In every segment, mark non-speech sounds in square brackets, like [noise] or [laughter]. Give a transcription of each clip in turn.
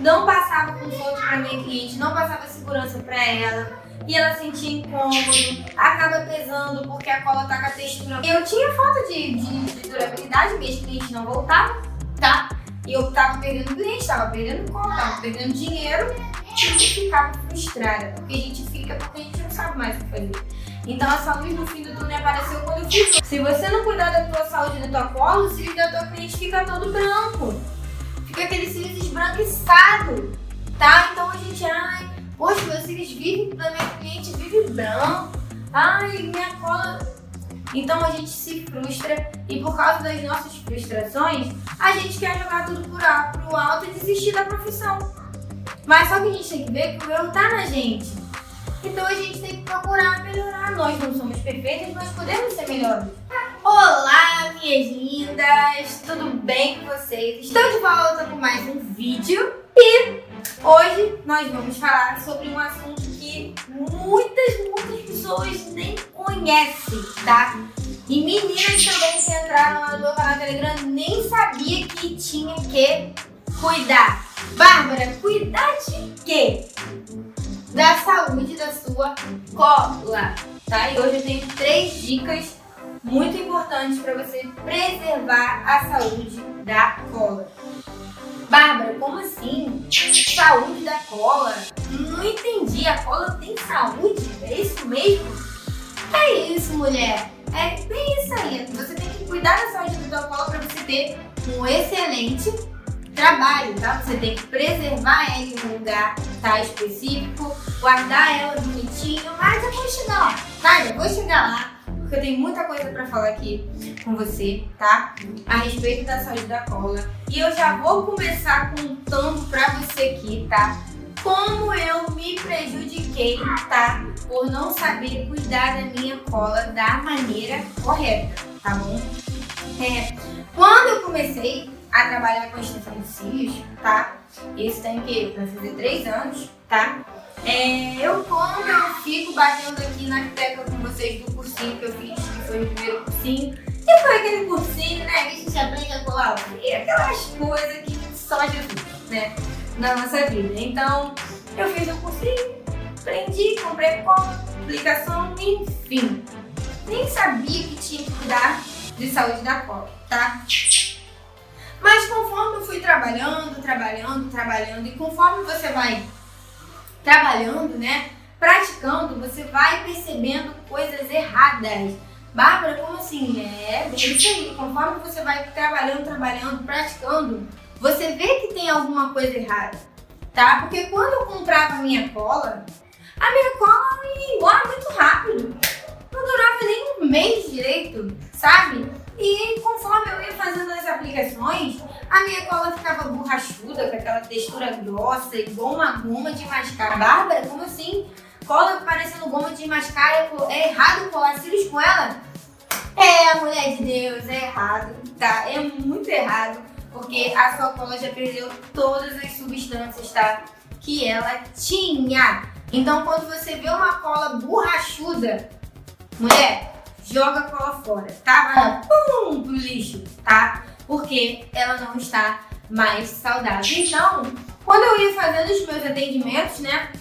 não passava conforto para minha cliente, não passava segurança para ela. E ela sentia incômodo, acaba pesando porque a cola tá com a textura. Eu tinha falta de, de, de durabilidade, minhas clientes não voltavam, tá? E eu tava perdendo cliente, tava perdendo cola, tava perdendo dinheiro e ficava frustrada. Porque a gente fica porque a gente não sabe mais o que fazer. Então essa luz no fim do túnel apareceu quando eu fui. Se você não cuidar da tua saúde da tua cola, o cílio da tua cliente fica todo branco. Fica aquele cílio esbranquiçado, tá? Então a gente, ai, poxa, meus cílios vivem, da minha cliente vive branco. Ai, minha cola... Então a gente se frustra e por causa das nossas frustrações, a gente quer jogar tudo por, pro alto e desistir da profissão. Mas só que a gente tem que ver que o erro tá na gente. Então a gente tem que procurar melhorar. Nós não somos perfeitas, mas podemos ser melhores. Olá, minhas lindas! Tudo bem com vocês? Estou de volta com mais um vídeo e hoje nós vamos falar sobre um assunto que muitas, muitas pessoas nem conhecem, tá? E meninas também que entraram lá no canal Telegram nem sabia que tinha que cuidar. Bárbara, cuidar de quê? Da saúde da sua cola, tá? E hoje eu tenho três dicas muito importantes para você preservar a saúde da cola. Bárbara, como assim? Saúde da cola? Não entendi. A cola tem saúde? É isso mesmo? É isso, mulher. É bem isso aí. Você tem que cuidar da saúde da sua cola para você ter um excelente trabalho, tá? Você tem que preservar ela em um lugar tá, específico, guardar ela bonitinho, mas eu vou chegar lá, tá? Eu vou chegar lá, porque eu tenho muita coisa para falar aqui com você, tá? A respeito da saúde da cola. E eu já vou começar contando pra você aqui, tá? Como eu me prejudiquei, tá? Por não saber cuidar da minha cola da maneira correta, tá bom? É, quando eu comecei a trabalhar com extensão de cílios, tá? Isso tem que vai fazer três anos, tá? É, eu quando eu fico batendo aqui na tecla com vocês do cursinho que eu fiz, que foi o primeiro cursinho, que foi aquele cursinho, né? Que a gente aprende a colar e aquelas coisas que só Jesus, né? Na nossa vida. Então, eu fiz o cursinho, aprendi, comprei cola, aplicação, enfim. Nem sabia que tinha que cuidar de saúde da cola, tá? Mas conforme eu fui trabalhando, trabalhando, trabalhando, e conforme você vai trabalhando, né, praticando, você vai percebendo coisas erradas. Bárbara, como assim? É, bem isso aí. Conforme você vai trabalhando, trabalhando, praticando, você vê que tem alguma coisa errada, tá? Porque quando eu comprava a minha cola, a minha cola ia embora muito rápido. Não durava nem um mês direito, sabe? E conforme eu ia fazendo as aplicações, a minha cola ficava borrachuda, com aquela textura grossa, igual uma goma de mascar. Bárbara, como assim? Cola parecendo goma de mascar, é errado colar cílios com ela? É, mulher de Deus, é errado, tá? É muito errado, porque a sua cola já perdeu todas as substâncias, tá? Que ela tinha. Então, quando você vê uma cola borrachuda, mulher, joga a cola fora, tá? Vai pum, pro lixo, tá? Porque ela não está mais saudável. Então, quando eu ia fazendo os meus atendimentos, né?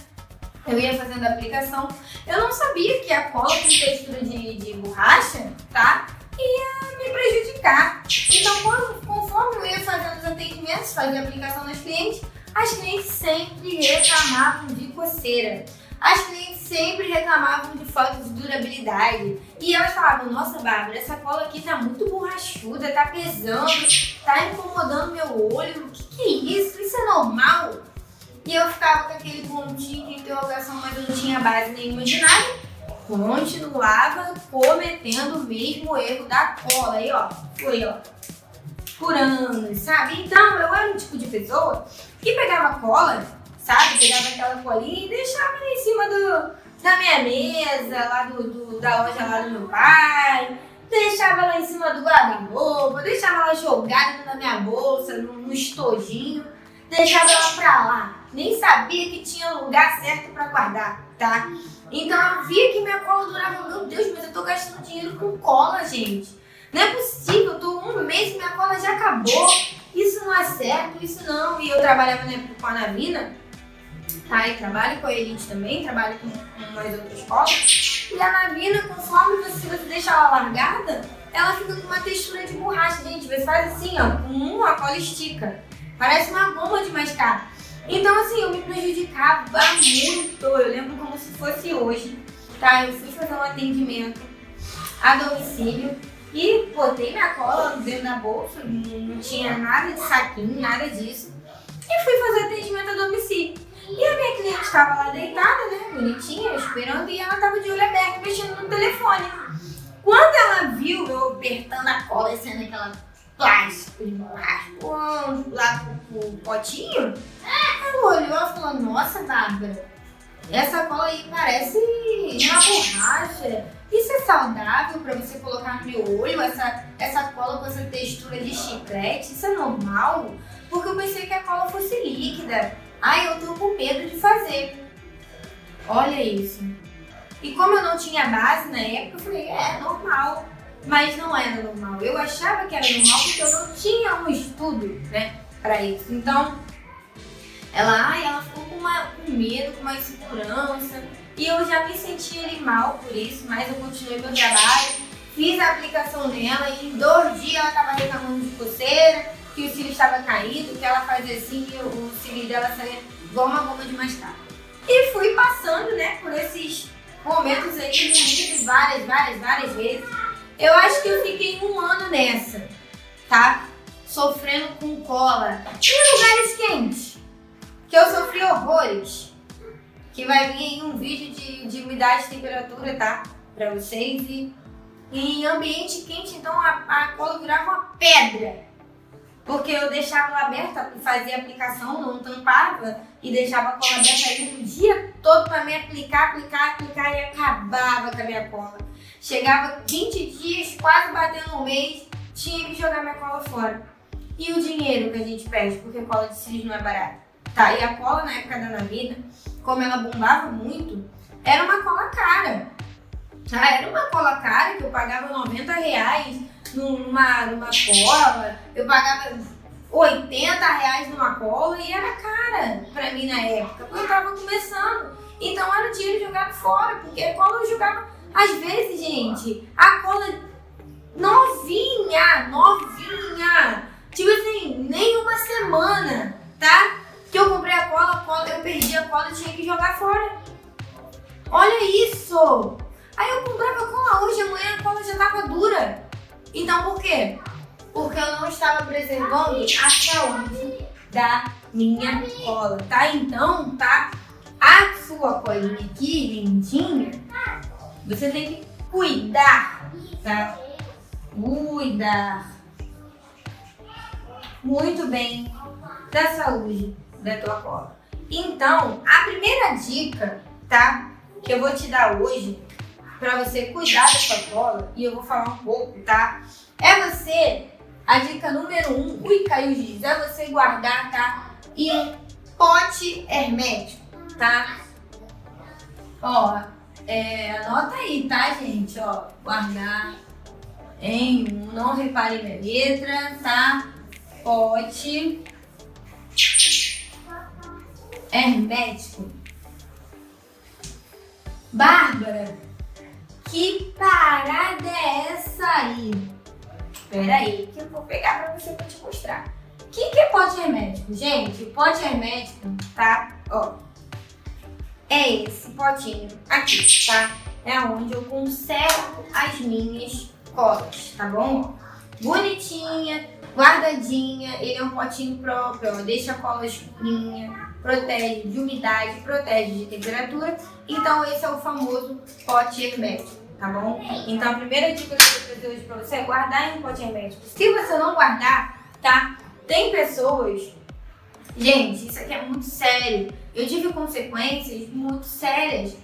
Eu ia fazendo a aplicação, eu não sabia que a cola com textura de, de borracha, tá? Ia me prejudicar. Então, quando, conforme eu ia fazendo os atendimentos, fazia a aplicação nas clientes, as clientes sempre reclamavam de coceira. As clientes sempre reclamavam de falta de durabilidade. E elas falavam, nossa Bárbara, essa cola aqui tá muito borrachuda, tá pesando, tá incomodando meu olho. O que, que é isso? Isso é normal? E eu ficava com aquele pontinho de interrogação, mas eu não tinha base nenhuma de nada. Continuava cometendo o mesmo erro da cola. Aí, ó, foi, ó, por anos, sabe? Então, eu era um tipo de pessoa que pegava cola sabe? Pegava aquela colinha e deixava em cima do, da minha mesa, lá do, do, da loja lá do meu pai. Deixava lá em cima do guarda-roupa, deixava ela jogada na minha bolsa, no, no estojinho. Deixava ela pra lá. Nem sabia que tinha lugar certo pra guardar, tá? Então eu via que minha cola durava, meu Deus, mas eu tô gastando dinheiro com cola, gente. Não é possível, eu tô um mês e minha cola já acabou. isso não é certo, isso não. E eu trabalhava na época com a Navina, E trabalho com a Elite também, trabalho com, com mais outras escolas. E a Navina, conforme você, você deixa ela largada, ela fica com uma textura de borracha. Gente, você faz assim, ó, com uma cola estica. Parece uma bomba de mascar. Então, assim, eu me prejudicava muito. Eu lembro como se fosse hoje, tá? Eu fui fazer um atendimento a domicílio e botei minha cola dentro da bolsa, não tinha nada de saquinho, nada disso. E fui fazer atendimento a domicílio. E a minha cliente estava lá deitada, né, bonitinha, esperando, e ela estava de olho aberto, mexendo no telefone. Quando ela viu eu apertando a cola, sendo aquela plástico de plástico lá pro, pro potinho, ela olhou e falou, nossa, Bárbara, essa cola aí parece uma borracha. Isso é saudável para você colocar no meu olho, essa, essa cola com essa textura de chiclete? Isso é normal? Porque eu pensei que a cola fosse líquida. Ai, eu tô com medo de fazer. Olha isso. E como eu não tinha base na época, eu falei, é normal. Mas não era normal. Eu achava que era normal porque eu não tinha um estudo, né, para isso. Então, ela, ai, ela ficou com, uma, com medo, com uma insegurança. E eu já me senti ali mal por isso, mas eu continuei meu trabalho, fiz a aplicação nela e em dois dias ela estava reclamando de coceira, que o cílio estava caído, que ela fazia assim e o cílio dela saía igual uma goma de mascar. E fui passando, né, por esses momentos aí várias, várias, várias vezes. Eu acho que eu fiquei um ano nessa, tá? Sofrendo com cola. Em lugares quentes, que eu sofri horrores que vai vir aí um vídeo de, de umidade e temperatura, tá? Pra vocês. E, e em ambiente quente, então a, a cola virava uma pedra. Porque eu deixava ela aberta, fazia aplicação, não tampava e deixava a cola aberta aí o dia todo para me aplicar, aplicar, aplicar e acabava com a minha cola. Chegava 20 dias, quase batendo um mês, tinha que jogar minha cola fora. E o dinheiro que a gente perde, porque cola de cílios não é barata. Tá, e a cola na época da Navina, como ela bombava muito, era uma cola cara. Tá? Era uma cola cara que eu pagava 90 reais numa, numa cola, eu pagava 80 reais numa cola e era cara pra mim na época, porque eu tava começando. Então era dinheiro jogado fora, porque a cola eu jogava. Às vezes, gente, a cola novinha, novinha, tipo assim, nem uma semana, tá? Que eu comprei a cola, a cola, eu perdi a cola e tinha que jogar fora. Olha isso! Aí eu comprava cola hoje, amanhã a cola já tava dura. Então por quê? Porque eu não estava preservando a saúde da minha cola, tá? Então, tá? A sua colinha aqui, lindinha, você tem que cuidar, tá? Cuidar muito bem da saúde da tua cola. Então, a primeira dica, tá? Que eu vou te dar hoje para você cuidar da sua cola, e eu vou falar um pouco, tá? É você, a dica número um, ui, caiu giz, é você guardar, tá? Em um pote hermético, tá? Ó, é, anota aí, tá, gente? Ó, guardar em não repare minha letra, tá? Pote hermético. Bárbara, que parada é essa aí? Espera aí, que eu vou pegar pra você pra te mostrar. O que, que é pote hermético? Gente, pote hermético, tá? Ó, é esse potinho aqui, tá? É onde eu conservo as minhas colas, tá bom? Bonitinha, guardadinha, ele é um potinho próprio, ó, deixa a cola escurinha, protege de umidade, protege de temperatura. Então esse é o famoso pote hermético, tá bom? Então a primeira dica que eu vou trazer hoje pra você é guardar em um pote hermético. Se você não guardar, tá? Tem pessoas... Gente, isso aqui é muito sério. Eu tive consequências muito sérias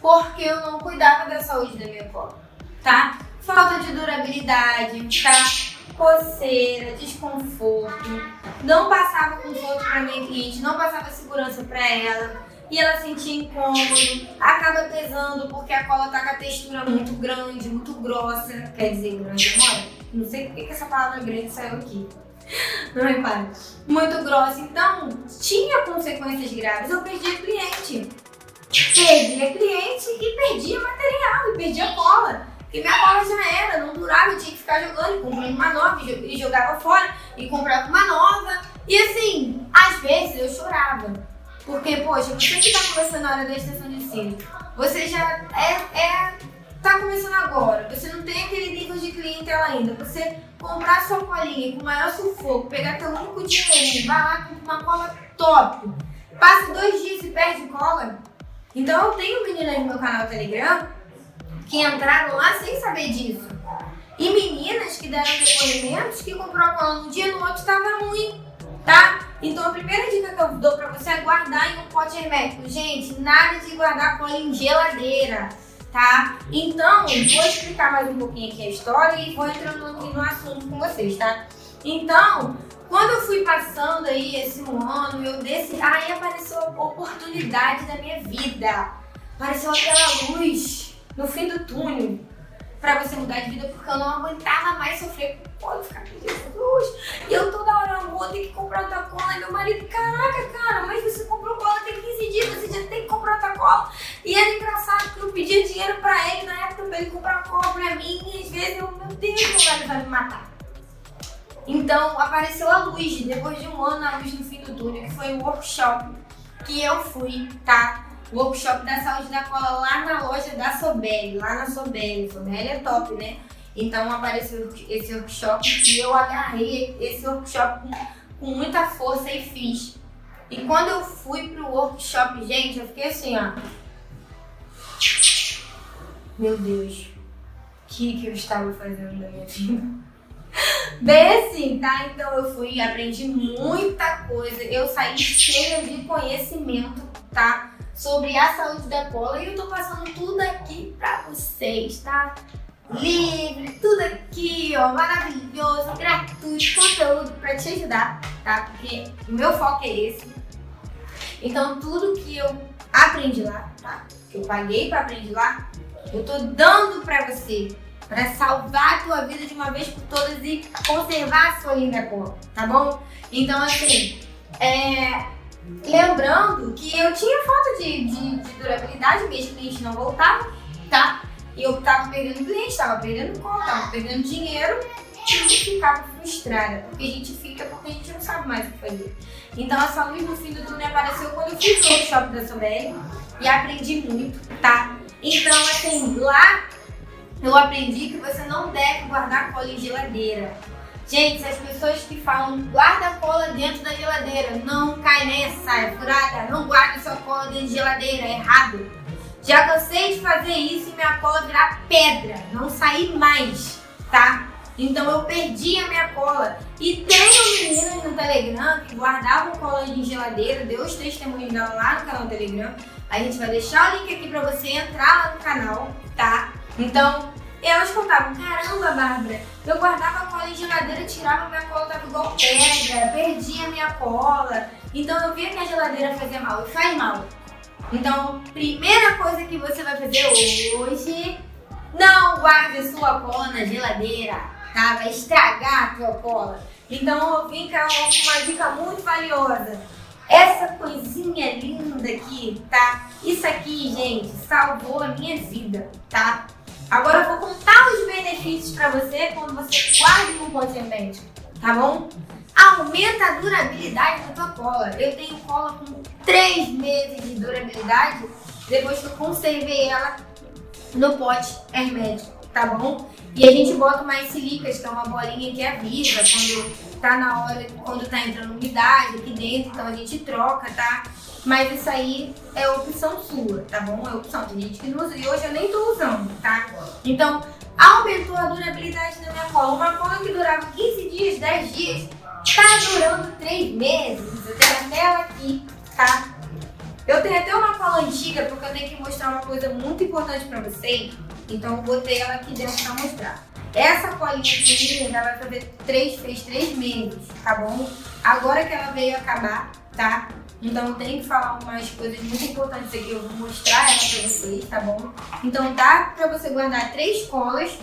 porque eu não cuidava da saúde da minha cola, tá? Falta de durabilidade, tá? Coceira, desconforto, não passava conforto para minha cliente, não passava segurança para ela e ela sentia incômodo, acaba pesando porque a cola tá com a textura muito grande, muito grossa, quer dizer, grande mole. Não sei porque que essa palavra grande saiu aqui. Não repare. Muito grossa. Então, tinha consequências graves. Eu perdi cliente. Perdia cliente e perdia material, e perdia cola. Porque minha cola já era, não durava, eu tinha que ficar jogando, comprando uma nova, e jogava fora, e comprava uma nova. E assim, às vezes eu chorava. Porque, poxa, você que tá começando a hora da extensão de ensino, você já é, é tá começando agora, você não tem aquele nível de clientela ainda, você comprar sua colinha com o maior sufoco, pegar teu único dinheirinho, vai lá com uma cola top, passa dois dias e perde cola. Então eu tenho meninas no meu canal Telegram que entraram lá sem saber disso. E meninas que deram depoimentos que comprou cola num dia no outro estava ruim, tá? Então a primeira dica que eu dou pra você é guardar em um pote hermético. Gente, nada de guardar cola em geladeira tá? Então, vou explicar mais um pouquinho aqui a história e vou entrando aqui no assunto com vocês, tá? Então, quando eu fui passando aí esse um ano, eu desse, aí apareceu a oportunidade da minha vida. Apareceu aquela luz no fim do túnel pra você mudar de vida, porque eu não aguentava mais sofrer cola, ficar pedindo luz. E eu toda hora, vou ter que comprar outra cola. E meu marido, caraca, cara, mas você comprou cola tem 15 dias, você já tem que comprar outra cola. E era engraçado que eu pedia dinheiro pra ele na época pra ele comprar cola pra mim. E às vezes eu, meu Deus, meu marido vai me matar. Então apareceu a luz, depois de um ano, a luz no fim do túnel, que foi o workshop que eu fui, tá? Workshop da saúde da cola lá na loja da Sobel, lá na Sobel. Sobel é top, né? Então apareceu esse workshop e eu agarrei esse workshop com, com muita força e fiz. E quando eu fui pro workshop, gente, eu fiquei assim, ó. Meu Deus, o que, que eu estava fazendo na minha vida? [laughs] Bem assim, tá? Então eu fui, aprendi muita coisa. Eu saí cheia de conhecimento, tá? Sobre a saúde da cola e eu tô passando tudo aqui pra vocês, tá? Livre, tudo aqui, ó, maravilhoso, gratuito, conteúdo pra te ajudar, tá? Porque o meu foco é esse. Então, tudo que eu aprendi lá, tá? Que eu paguei pra aprender lá, eu tô dando pra você, pra salvar a tua vida de uma vez por todas e conservar a sua linda cola, tá bom? Então, assim, é Lembrando que eu tinha falta de, de, de durabilidade, mesmo cliente não voltava, tá? E eu tava perdendo cliente, tava perdendo conta, tava perdendo dinheiro e ficava frustrada. Porque a gente fica porque a gente não sabe mais o que fazer. Então essa luz no fim do túnel apareceu quando eu fui no workshop da Sobel e aprendi muito, tá? Então, assim, lá eu aprendi que você não deve guardar cola em geladeira. Gente, as pessoas que falam guarda a cola dentro da geladeira, não cai nessa, é furada, não guarda sua cola dentro da geladeira, é errado. Já cansei de fazer isso e minha cola virar pedra, não sair mais, tá? Então eu perdi a minha cola. E tem meninas no Telegram que guardavam cola em geladeira, deu os testemunhos dela lá no canal do Telegram. A gente vai deixar o link aqui pra você entrar lá no canal, tá? Então, elas contavam, caramba, Bárbara, eu guardava a cola em geladeira, tirava minha cola, tava igual pedra, perdia minha cola. Então eu via que a geladeira fazia mal e faz mal. Então, primeira coisa que você vai fazer hoje, não guarde sua cola na geladeira, tá? Vai estragar a tua cola. Então eu vim com uma dica muito valiosa. Essa coisinha linda aqui, tá? Isso aqui, gente, salvou a minha vida, tá? Agora eu vou contar os benefícios para você quando você guarda um pote médico, tá bom? Aumenta a durabilidade da tua cola. Eu tenho cola com 3 meses de durabilidade depois que eu conservei ela no pote hermético, tá bom? E a gente bota mais silicas, que é uma bolinha que avisa quando tá na hora, quando tá entrando umidade aqui dentro, então a gente troca, tá? Mas isso aí é opção sua, tá bom? É opção. Tem gente que não usa e hoje eu nem tô usando, tá? Então, aumentou a durabilidade da minha cola. Uma cola que durava 15 dias, 10 dias, tá durando 3 meses. Eu tenho até ela aqui, tá? Eu tenho até uma cola antiga porque eu tenho que mostrar uma coisa muito importante pra vocês. Então eu botei ela aqui dentro pra mostrar. Essa colinha aqui, ela vai fazer 3, fez 3 meses, tá bom? Agora que ela veio acabar, tá? Então tem que falar umas coisas muito importantes aqui, eu vou mostrar ela pra vocês, tá bom? Então dá pra você guardar três colas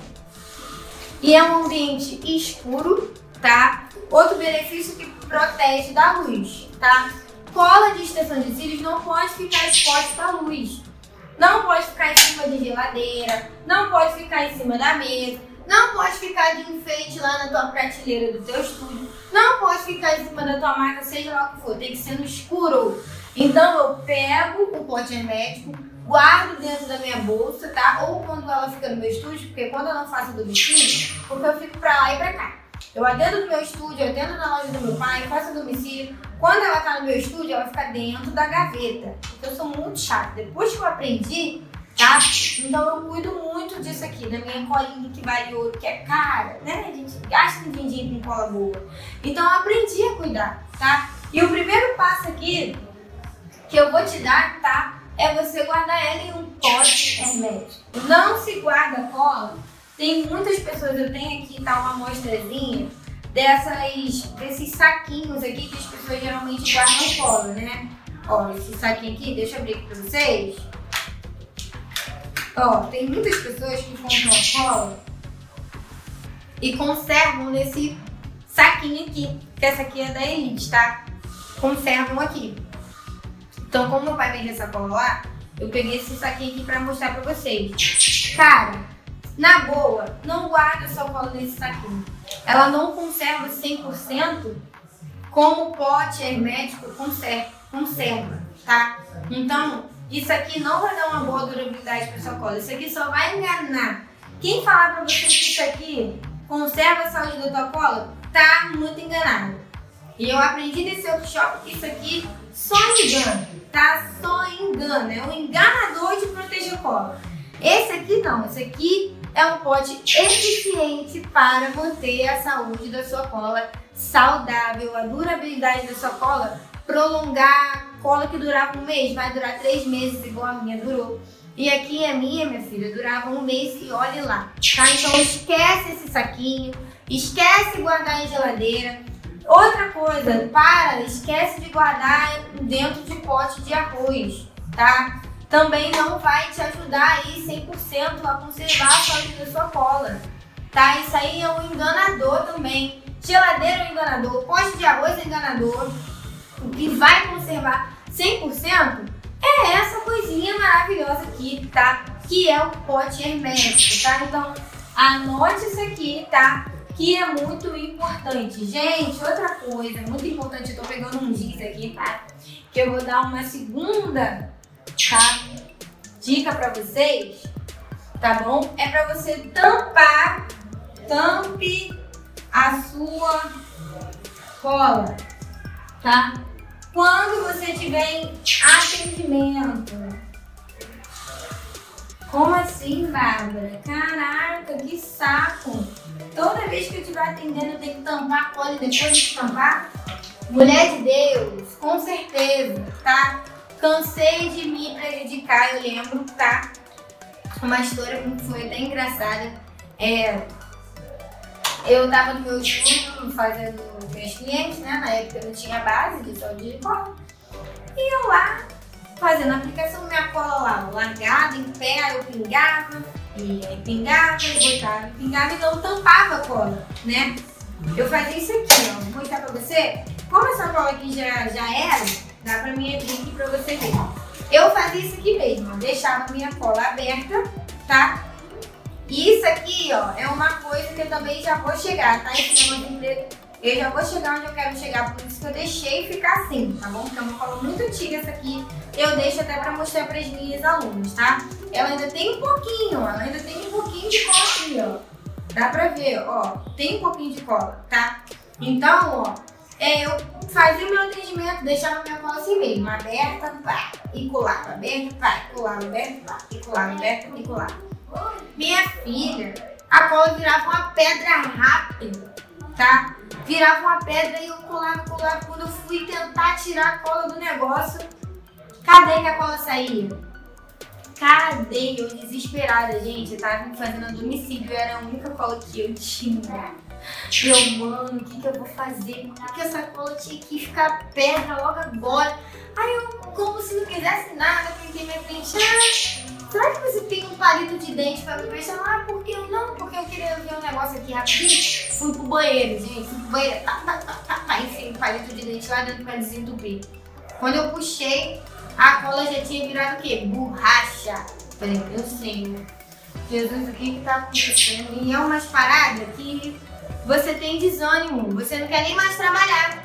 e é um ambiente escuro, tá? Outro benefício que protege da luz, tá? Cola de extensão de cílios não pode ficar exposta à luz. Não pode ficar em cima de geladeira, não pode ficar em cima da mesa, não pode ficar de enfeite lá na tua prateleira do teu estúdio, não pode ficar em cima da tua maca, seja lá o que for, tem que ser no escuro. Então eu pego o pote hermético, guardo dentro da minha bolsa, tá? Ou quando ela fica no meu estúdio, porque quando eu não faço domicílio, porque eu fico pra lá e pra cá. Eu atendo no meu estúdio, eu atendo na loja do meu pai, faço domicílio. Quando ela tá no meu estúdio, ela fica dentro da gaveta. Porque eu sou muito chata. Depois que eu aprendi, tá? Então eu cuido muito disso aqui, da minha colinha que vale ouro, que é cara, né? A gente gasta um din com cola boa. Então eu aprendi a cuidar, tá? E o primeiro passo aqui que eu vou te dar, tá? É você guardar ela em um pote hermético. Não se guarda cola tem muitas pessoas, eu tenho aqui tá uma amostrazinha dessas, desses saquinhos aqui que as pessoas geralmente guardam cola, né? Ó, esse saquinho aqui, deixa eu abrir aqui pra vocês. Ó, tem muitas pessoas que compram cola e conservam nesse saquinho aqui, que essa aqui é da Elite, tá? Conservam aqui. Então, como meu pai essa cola lá, eu peguei esse saquinho aqui pra mostrar pra vocês. Cara, na boa, não guarda sua cola nesse saquinho. Ela não conserva 100% como o pote hermético conserva, conserva, tá? Então, isso aqui não vai dar uma boa durabilidade para sua cola. Isso aqui só vai enganar. Quem falar para você que isso aqui conserva a saúde da tua cola, tá muito enganado. E eu aprendi nesse workshop que isso aqui só engana, tá? Só engana. É um enganador de proteger cola. Esse aqui não, esse aqui é um pote eficiente para manter a saúde da sua cola saudável, a durabilidade da sua cola, prolongar. Cola que durava um mês, vai durar três meses, igual a minha durou. E aqui a minha, minha filha, durava um mês e olhe lá, tá? Então esquece esse saquinho, esquece guardar em geladeira. Outra coisa, para, esquece de guardar dentro de pote de arroz, tá? também não vai te ajudar aí 100% a conservar a saúde da sua cola, tá? Isso aí é um enganador também. Geladeira é um enganador, pote de arroz é enganador. O que vai conservar 100% é essa coisinha maravilhosa aqui, tá? Que é o pote hermético, tá? Então, anote isso aqui, tá? Que é muito importante. Gente, outra coisa muito importante, eu tô pegando um giz aqui, tá? Que eu vou dar uma segunda tá? Dica para vocês, tá bom? É para você tampar, tampe a sua cola, tá? Quando você tiver em atendimento. Como assim, Bárbara? Caraca, que saco! Toda vez que eu estiver atendendo, eu tenho que tampar a cola e depois de tampar? Mulher de Deus, com certeza, tá? Cansei de me prejudicar, eu lembro, tá? Uma história que foi até engraçada. É, eu tava no meu estúdio fazendo clientes, né? Na época eu não tinha base de saúde de cola. E eu lá, fazendo a aplicação, minha cola lá, largada, em pé, eu pingava, e aí pingava, e botava, pingava e não tampava a cola, né? Eu fazia isso aqui, ó. Vou mostrar pra você. Como essa cola aqui já, já era, Dá pra mim abrir aqui pra você ver. Eu fazia isso aqui mesmo, deixava minha cola aberta, tá? E isso aqui, ó, é uma coisa que eu também já vou chegar, tá? Esse negócio preto, eu já vou chegar onde eu quero chegar, por isso que eu deixei ficar assim, tá bom? Porque é uma cola muito antiga essa aqui, eu deixo até pra mostrar pras minhas alunas, tá? Ela ainda tem um pouquinho, ela ainda tem um pouquinho de cola aqui, ó. Dá pra ver, ó, tem um pouquinho de cola, tá? Então, ó, é, eu fazia o meu atendimento, deixava minha cola assim mesmo, aberta, pá, e colava, aberta, pá, e colava, aberta, pá, e colava, aberta, e colava. Minha filha, a cola virava uma pedra rápida, tá? Virava uma pedra e eu colava, colava. Quando eu fui tentar tirar a cola do negócio, cadê que a cola saía? Cadê? Eu desesperada, gente. Eu tava fazendo domicílio, era a única cola que eu tinha. Eu, mano, o que, que eu vou fazer? Por que essa cola tinha que ficar pedra logo agora? Aí eu, como se não quisesse nada, pensei minha frente, ah, será que você tem um palito de de dente pra me prestar. Ah, por que não? Porque eu queria ver um negócio aqui rapidinho. Fui pro banheiro, gente. Fui pro banheiro. Tá, tá, tá, tá, tá. Enfim, palito de dente lá dentro pra desentupir. Quando eu puxei, a cola já tinha virado o quê? Borracha. Falei, meu senhor. Jesus, o que que tá acontecendo? E é umas paradas que você tem desânimo. Você não quer nem mais trabalhar.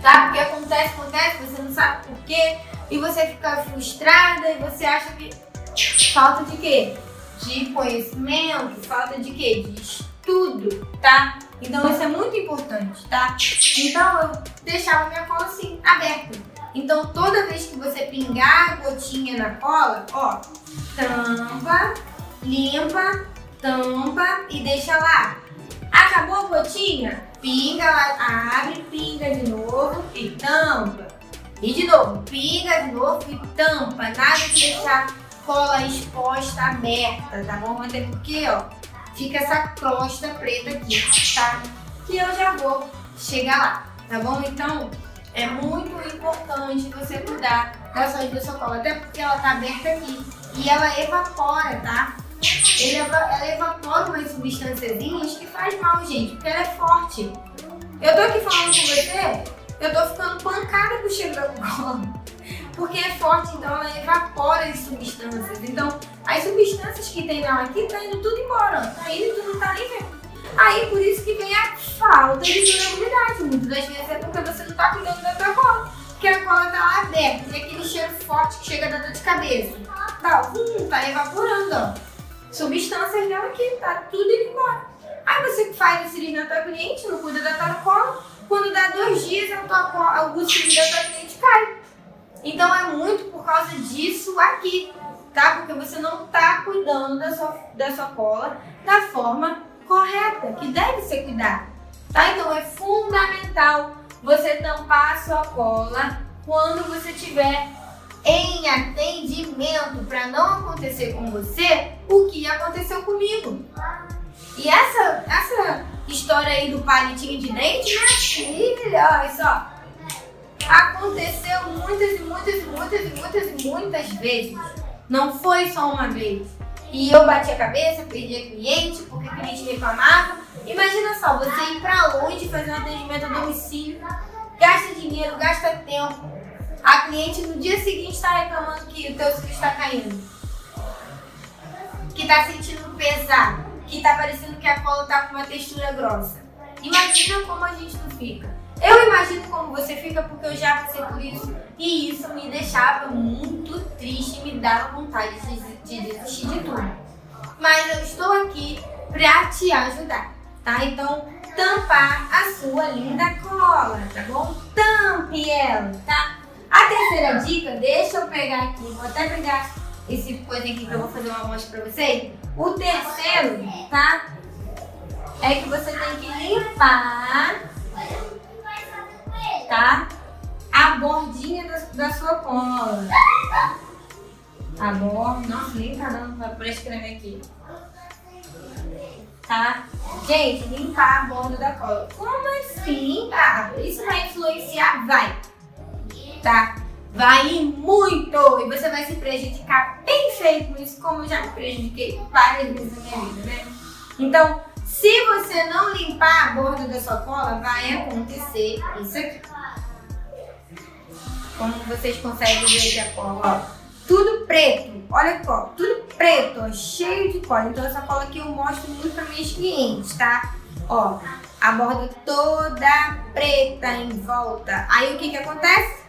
Sabe? Porque acontece, acontece, você não sabe por quê. E você fica frustrada e você acha que falta de quê? De conhecimento, falta de quê? De estudo, tá? Então isso é muito importante, tá? Então eu deixava minha cola assim, aberta. Então toda vez que você pingar a gotinha na cola, ó, tampa, limpa, tampa e deixa lá. Acabou a gotinha? Pinga, abre, pinga de novo e tampa. E de novo, pinga de novo e tampa. Nada de deixar cola exposta, aberta, tá bom? Até porque, ó, fica essa crosta preta aqui, tá? Que eu já vou chegar lá, tá bom? Então, é muito importante você cuidar sua cola, até porque ela tá aberta aqui e ela evapora, tá? ela evapora umas substâncias que faz mal, gente, porque ela é forte. Eu tô aqui falando com você, eu tô ficando pancada com o cheiro da cola. Porque é forte, então ela evapora as substâncias. Então, as substâncias que tem nela aqui tá indo tudo embora. Tá indo e tu não tá nem vendo. Aí, por isso que vem a falta de durabilidade. Muitas das vezes é porque você não tá cuidando da tua cola. Porque a cola tá lá aberta e aquele cheiro forte que chega da dor de cabeça. Tá, hum, tá evaporando, ó substâncias dela aqui, tá tudo indo embora. Aí você faz a cirurgia na tua cliente, não cuida da tua cola, quando dá dois dias, a tua cola, o da tua cliente cai. Então é muito por causa disso aqui, tá? Porque você não tá cuidando da sua, da sua cola da forma correta, que deve ser cuidada, tá? Então é fundamental você tampar a sua cola quando você tiver em atendimento para não acontecer com você o que aconteceu comigo. E essa, essa história aí do palitinho de dente, minha filha, olha só. Aconteceu muitas e muitas e muitas e muitas e muitas vezes. Não foi só uma vez. E eu bati a cabeça, perdi a cliente, porque a cliente reclamava. Imagina só, você ir pra longe fazer um atendimento a domicílio, gasta dinheiro, gasta tempo, a cliente no dia seguinte está reclamando que o teu cílio está caindo. Que está sentindo pesado. Que está parecendo que a cola está com uma textura grossa. Imagina como a gente não fica. Eu imagino como você fica porque eu já passei por isso e isso me deixava muito triste me dava vontade de, de desistir de tudo. Mas eu estou aqui para te ajudar, tá? Então, tampar a sua linda cola, tá bom? Tampe ela, tá? A terceira dica, deixa eu pegar aqui, vou até pegar esse coisa aqui que eu vou fazer uma amostra pra vocês. O terceiro, tá? É que você tem que limpar, tá? A bordinha da, da sua cola. A borda, nossa, nem tá dando pra, escrever aqui. Tá? Gente, limpar a borda da cola. Como assim? Ah, isso vai influenciar? Vai tá? Vai muito e você vai se prejudicar bem feio com isso, como eu já me prejudiquei várias vezes na minha vida, né? Então, se você não limpar a borda da sua cola, vai acontecer isso aqui. Como vocês conseguem ver aqui a cola, ó. Tudo preto, olha só, tudo preto, ó, cheio de cola. Então essa cola aqui eu mostro muito para meus clientes, tá? Ó, a borda toda preta em volta. Aí o que que acontece?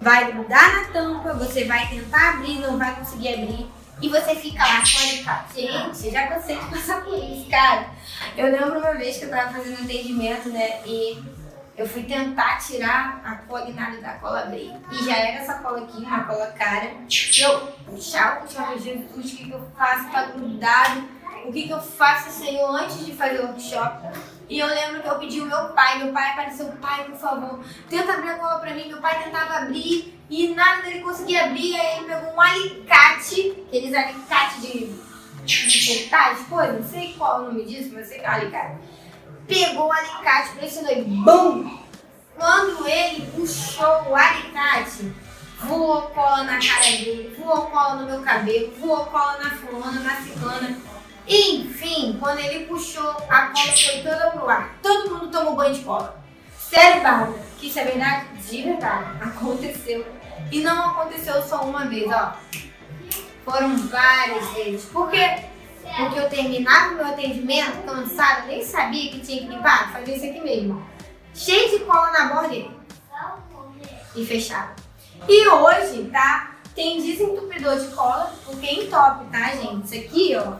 vai grudar na tampa, você vai tentar abrir, não vai conseguir abrir. E você fica lá com Gente, já cansei de passar por isso, cara. Eu lembro uma vez que eu tava fazendo atendimento, né? E eu fui tentar tirar a nada da cola abrir. E já era essa cola aqui, uma cola cara. Eu puxava, puxava, Jesus, o que, que eu faço? Tá grudado. O que, que eu faço, Senhor, antes de fazer o workshop? E eu lembro que eu pedi o meu pai, meu pai apareceu, pai, por favor, tenta abrir a cola pra mim. Meu pai tentava abrir e nada dele conseguia abrir. Aí ele pegou um alicate, aqueles alicates de, de cortar as coisas, não sei qual é o nome disso, mas sei que é um alicate. Pegou o alicate, pressionou e BUM! Quando ele puxou o alicate, voou cola na cara dele, voou cola no meu cabelo, voou cola na fulana, na ciclana. Enfim, quando ele puxou, a cola foi toda pro ar. Todo mundo tomou banho de cola. Sério, Bárbara, que isso é verdade? De verdade, aconteceu. E não aconteceu só uma vez, ó. Foram várias vezes. Por quê? Porque eu terminava o meu atendimento cansada, nem sabia que tinha que limpar. Fazia isso aqui mesmo. Cheio de cola na borda e fechava. E hoje, tá? Tem desentupidor de cola, porque entope, tá, gente? Isso aqui, ó,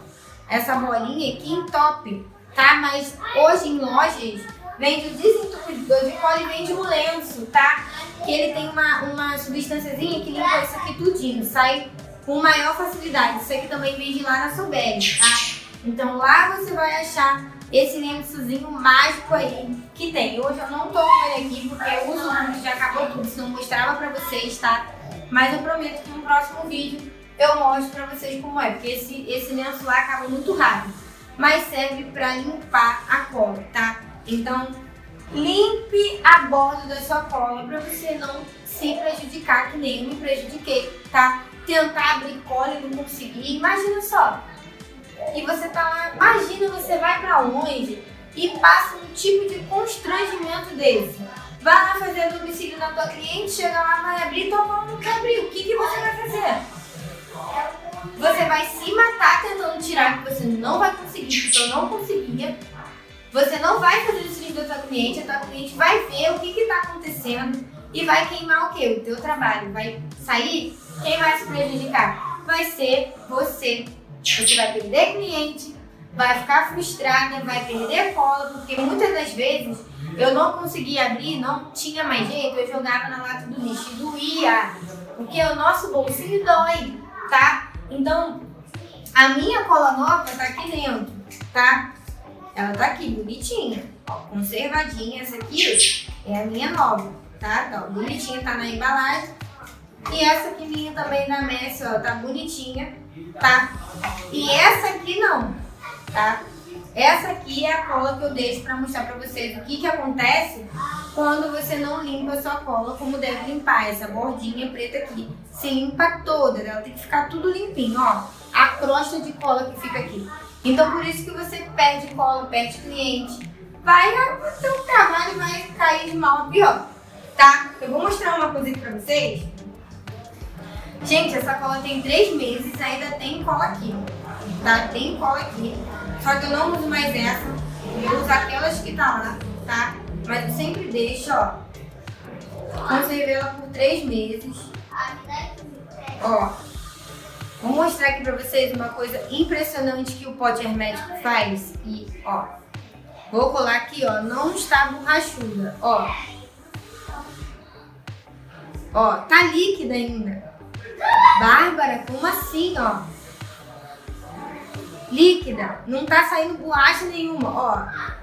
essa bolinha aqui entope, tá? Mas hoje em lojas vende o desentupidor de cola e vende o lenço, tá? Que ele tem uma, uma substânciazinha que limpa isso aqui tudinho, sai com maior facilidade. Isso aqui também vende lá na Sobel, tá? Então lá você vai achar esse lençozinho mágico aí que tem. Hoje eu não tô com ele aqui porque eu uso já acabou tudo, senão eu mostrava pra vocês, tá? Mas eu prometo que no próximo vídeo eu mostro pra vocês como é, porque esse, esse lenço lá acaba muito rápido. Mas serve pra limpar a cola, tá? Então, limpe a borda da sua cola pra você não se prejudicar, que nem eu me prejudiquei, tá? Tentar abrir cola e não conseguir. Imagina só, e você tá lá, imagina você vai para longe e passa um tipo de constrangimento desse. Vai lá fazer domicílio na tua cliente, chega lá, vai abrir, tua mão não quer abrir. O que, que você vai fazer? Você vai se matar tentando tirar, que você não vai conseguir, porque eu não conseguia. Você não vai fazer o domicílio da tua cliente, a tua cliente vai ver o que está acontecendo e vai queimar o quê? O teu trabalho. Vai sair? Quem vai se prejudicar? Vai ser você. Você vai perder cliente, vai ficar frustrada, vai perder cola, porque muitas das vezes eu não conseguia abrir, não tinha mais jeito, eu jogava na lata do lixo e doía, porque o nosso bolsinho dói, tá? Então, a minha cola nova tá aqui dentro, tá? Ela tá aqui, bonitinha, ó, conservadinha. Essa aqui é a minha nova, tá? Tá, bonitinha, tá na embalagem. E essa aqui minha também da Messi, ó, tá bonitinha, tá? E essa aqui não, tá? Essa aqui é a cola que eu deixo para mostrar para vocês o que que acontece quando você não limpa a sua cola como deve limpar. Essa bordinha preta aqui se limpa toda, ela tem que ficar tudo limpinho, ó. A crosta de cola que fica aqui. Então por isso que você perde cola, perde cliente. Vai, o seu trabalho vai cair de mal a pior, tá? Eu vou mostrar uma coisa aqui para vocês Gente, essa cola tem três meses, ainda tem cola aqui, tá? Tem cola aqui. Só que eu não uso mais essa, eu uso aquelas que tá lá, tá? Mas sempre deixo, ó. Conservei ela por três meses. Ó. Vou mostrar aqui pra vocês uma coisa impressionante que o pote hermético faz. E, ó. Vou colar aqui, ó. Não está borrachuda, ó. Ó, tá líquida ainda. Bárbara, como assim, ó? Líquida, não tá saindo borracha nenhuma, ó.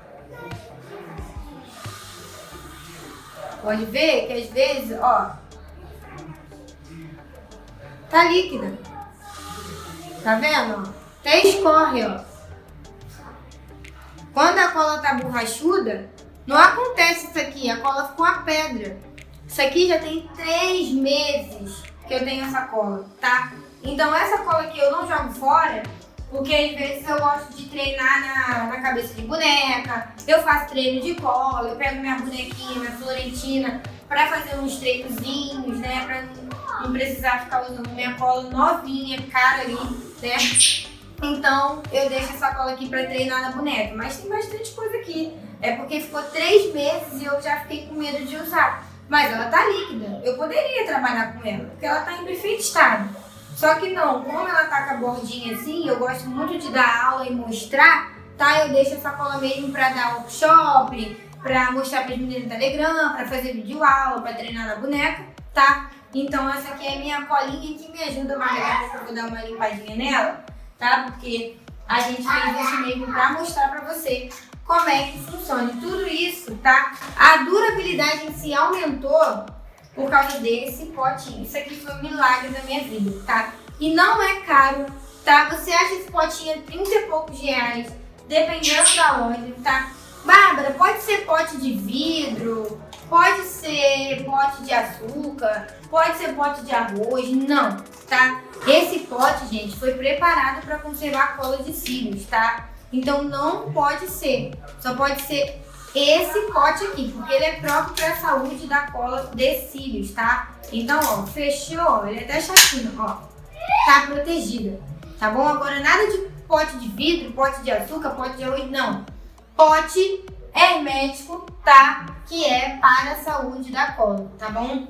Pode ver que às vezes, ó, tá líquida. Tá vendo? Até escorre, ó. Quando a cola tá borrachuda, não acontece isso aqui, a cola ficou uma pedra. Isso aqui já tem três meses que eu tenho essa cola, tá? Então essa cola aqui eu não jogo fora, porque às vezes eu gosto de treinar na, na cabeça de boneca, eu faço treino de cola, eu pego minha bonequinha, minha florentina, pra fazer uns treinozinhos, né? Pra não precisar ficar usando minha cola novinha, cara ali, né? Então eu deixo essa cola aqui pra treinar na boneca. Mas tem bastante coisa aqui. É porque ficou três meses e eu já fiquei com medo de usar. Mas ela tá líquida. Eu poderia trabalhar com ela, porque ela tá em perfeito estado. Só que não, como ela tá com a bordinha assim, eu gosto muito de dar aula e mostrar, tá? Eu deixo essa cola mesmo pra dar workshop, pra mostrar pras meninas no Telegram, pra fazer vídeo aula, pra treinar na boneca, tá? Então essa aqui é a minha colinha que me ajuda mais eu vou dar uma limpadinha nela, tá? Porque a gente fez isso mesmo pra mostrar pra você como é que funciona. E tudo isso, tá? A durabilidade em si aumentou por causa desse potinho. Isso aqui foi um milagre da minha vida, tá? E não é caro, tá? Você acha esse potinho a 30 e poucos reais, dependendo da loja, tá? Bárbara, pode ser pote de vidro, pode ser pote de açúcar, pode ser pote de arroz, não, tá? Esse pote, gente, foi preparado para conservar cola de cílios, tá? Então não pode ser, só pode ser esse pote aqui, porque ele é próprio para a saúde da cola de cílios, tá? Então, ó, fechou, ele é até chatinho, ó, tá protegida, tá bom? Agora nada de pote de vidro, pote de açúcar, pote de arroz, não. Pote hermético, tá? Que é para a saúde da cola, tá bom?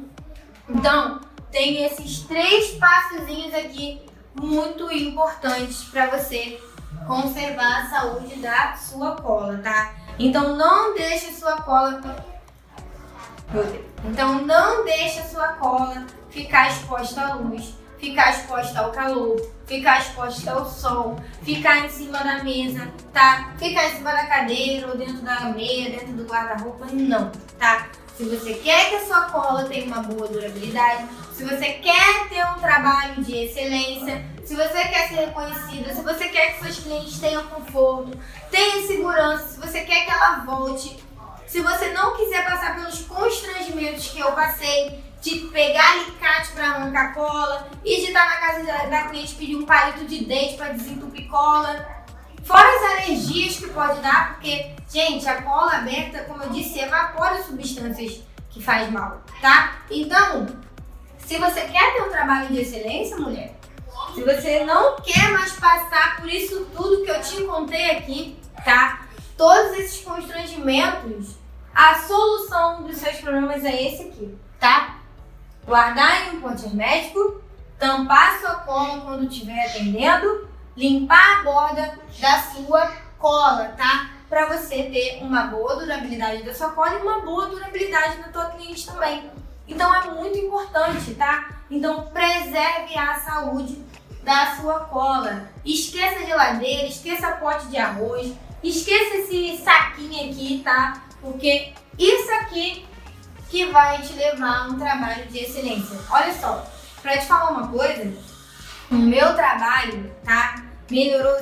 Então, tem esses três passozinhos aqui muito importantes para você conservar a saúde da sua cola, tá? Então não deixe sua cola então não deixe sua cola ficar exposta à luz, ficar exposta ao calor, ficar exposta ao sol, ficar em cima da mesa, tá? Ficar em cima da cadeira ou dentro da meia, dentro do guarda-roupa, não, tá? Se você quer que a sua cola tenha uma boa durabilidade, se você quer ter um trabalho de excelência, se você quer ser reconhecida, se você quer que seus clientes tenham conforto, tenham segurança, se você quer que ela volte, se você não quiser passar pelos constrangimentos que eu passei, de pegar alicate para arrancar cola e de estar na casa da, cliente pedir um palito de dente para desentupir cola. Fora as alergias que pode dar, porque, gente, a cola aberta, como eu disse, evapora substâncias que faz mal, tá? Então, se você quer ter um trabalho de excelência, mulher, se você não quer mais passar por isso tudo que eu te contei aqui, tá? Todos esses constrangimentos, a solução dos seus problemas é esse aqui, tá? Guardar em um pote hermético, tampar sua cola quando estiver atendendo, limpar a borda da sua cola, tá? Para você ter uma boa durabilidade da sua cola e uma boa durabilidade da tua cliente também. Então é muito importante, tá? Então preserve a saúde da sua cola. Esqueça geladeira, esqueça pote de arroz, esqueça esse saquinho aqui, tá? Porque isso aqui que vai te levar a um trabalho de excelência. Olha só, para te falar uma coisa, o meu trabalho, tá? Melhorou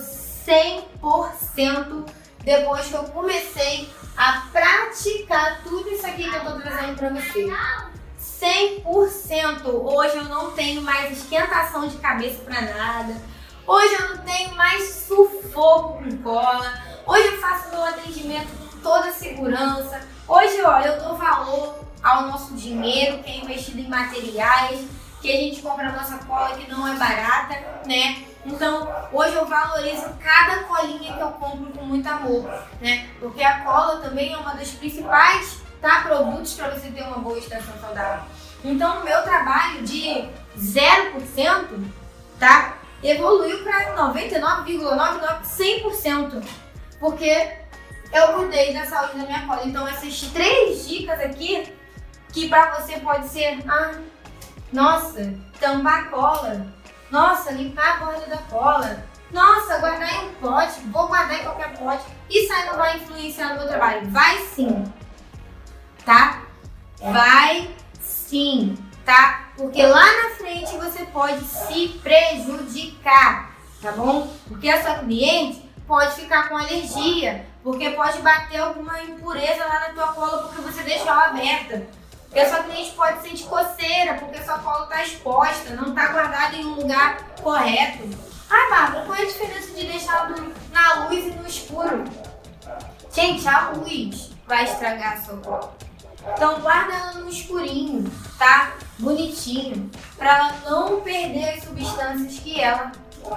100% depois que eu comecei a praticar tudo isso aqui que eu tô trazendo para você. 100%. Hoje eu não tenho mais esquentação de cabeça para nada. Hoje eu não tenho mais sufoco com cola. Hoje eu faço meu atendimento com toda segurança. Hoje, ó, eu dou valor ao nosso dinheiro que é investido em materiais, que a gente compra nossa cola que não é barata, né? Então, hoje eu valorizo cada colinha que eu compro com muito amor, né? Porque a cola também é uma das principais tá? Produtos para você ter uma boa estação saudável. Então, o meu trabalho de 0%, tá? Evoluiu para 99,99%, 100%. Porque eu cuidei da saúde da minha cola. Então, essas três dicas aqui, que para você pode ser, ah, nossa, tampar a cola, nossa, limpar a borda da cola, nossa, guardar em um pote, vou guardar em qualquer pote, isso aí não vai influenciar no meu trabalho. Vai sim tá? Vai sim, tá? Porque lá na frente você pode se prejudicar, tá bom? Porque a sua cliente pode ficar com alergia, porque pode bater alguma impureza lá na tua cola porque você deixou ela aberta. Porque a sua cliente pode sentir coceira, porque a sua cola está exposta, não está guardada em um lugar correto. Ah, Bárbara, qual é a diferença de deixar na luz e no escuro? Gente, a luz vai estragar a sua cola. Então guarda ela no escurinho, tá? Bonitinho, para ela não perder as substâncias que ela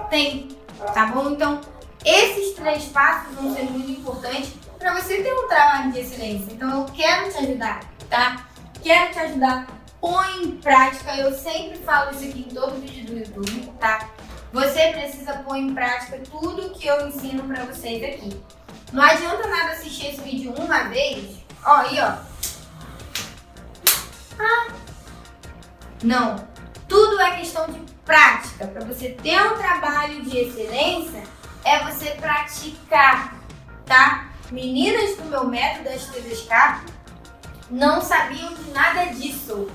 tem, tá bom? Então esses três passos vão ser muito importantes para você ter um trabalho de excelência. Então eu quero te ajudar, tá? Quero te ajudar. Põe em prática, eu sempre falo isso aqui em todo vídeo do YouTube, tá? Você precisa pôr em prática tudo que eu ensino para vocês aqui. Não adianta nada assistir esse vídeo uma vez, ó, aí ó, Não. Tudo é questão de prática. Para você ter um trabalho de excelência, é você praticar, tá? Meninas do meu método das TVSK não sabiam de nada disso.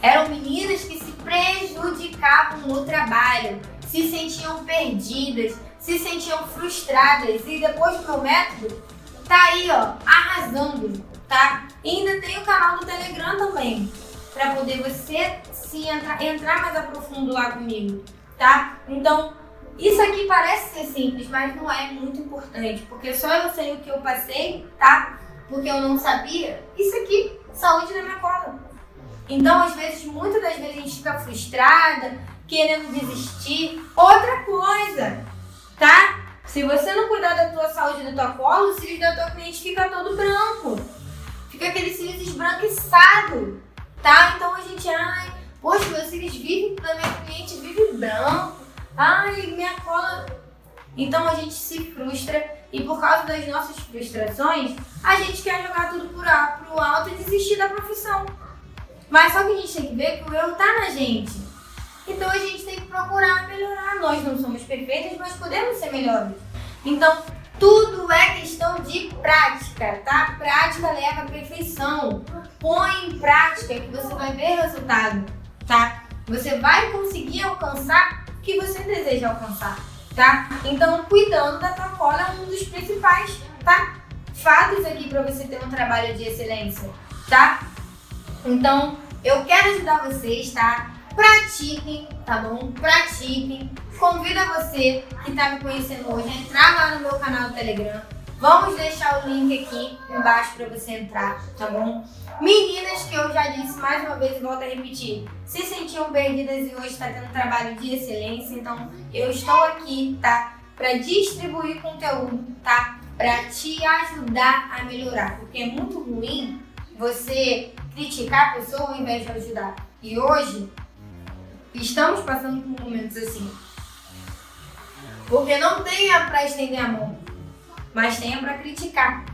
Eram meninas que se prejudicavam no trabalho, se sentiam perdidas, se sentiam frustradas. E depois do meu método, tá aí, ó, arrasando tá? E ainda tem o canal do Telegram também, para poder você se entrar, entrar mais a profundo lá comigo, tá? Então, isso aqui parece ser simples, mas não é muito importante, porque só eu sei o que eu passei, tá? Porque eu não sabia. Isso aqui, saúde na minha cola. Então, às vezes, muitas das vezes a gente fica frustrada, querendo desistir. Outra coisa, tá? Se você não cuidar da tua saúde da tua cola, o cílios da tua cliente fica todo branco. Fica aquele cílios esbranquiçado, tá? Então a gente, ai, poxa, meus cílios vivem, da minha cliente vive branco. Ai, minha cola. Então a gente se frustra e por causa das nossas frustrações, a gente quer jogar tudo por pro alto e desistir da profissão. Mas só que a gente tem que ver que o erro tá na gente. Então a gente tem que procurar melhorar. Nós não somos perfeitas, mas podemos ser melhores. Então, tudo é questão de prática, tá? Prática leva à perfeição. Põe em prática que você vai ver resultado, tá? Você vai conseguir alcançar o que você deseja alcançar, tá? Então, cuidando da tua cola é um dos principais, tá? Fatos aqui para você ter um trabalho de excelência, tá? Então, eu quero ajudar vocês, tá? Pratiquem, tá bom? Pratiquem. Convido você que está me conhecendo hoje a entrar lá no meu canal do Telegram. Vamos deixar o link aqui embaixo para você entrar, tá bom? Meninas que eu já disse mais uma vez e volto a repetir, se sentiam perdidas e hoje está tendo trabalho de excelência, então eu estou aqui, tá? Para distribuir conteúdo, tá? Para te ajudar a melhorar, porque é muito ruim você criticar a pessoa ao invés de ajudar. E hoje estamos passando por momentos assim. Porque não tenha para estender a mão, mas tenha para criticar.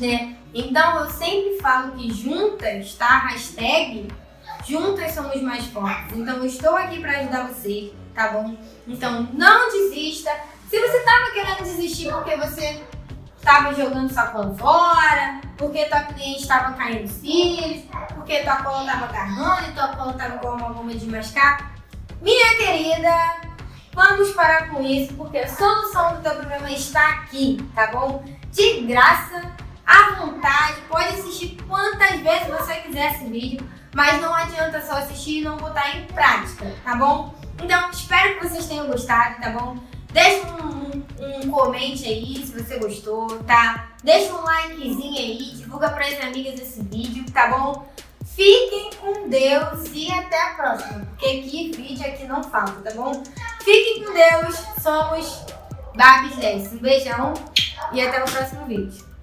Né? Então eu sempre falo que juntas, tá? Hashtag juntas somos mais fortes. Então eu estou aqui para ajudar você, tá bom? Então não desista. Se você estava querendo desistir porque você estava jogando cola fora, porque tua cliente estava caindo cílios, porque tua cola estava agarrando e tua cola estava com uma goma de mascar. Minha querida, vamos parar com isso, porque a solução do teu problema está aqui, tá bom? De graça, à vontade, pode assistir quantas vezes você quiser esse vídeo, mas não adianta só assistir e não botar em prática, tá bom? Então, espero que vocês tenham gostado, tá bom? Deixa um, um comente aí se você gostou, tá? Deixa um likezinho aí, divulga para as amigas esse vídeo, tá bom? Fiquem com Deus e até a próxima, porque aqui vídeo aqui não falta, tá bom? Fiquem com Deus, somos Babs 10. Um beijão e até o próximo vídeo.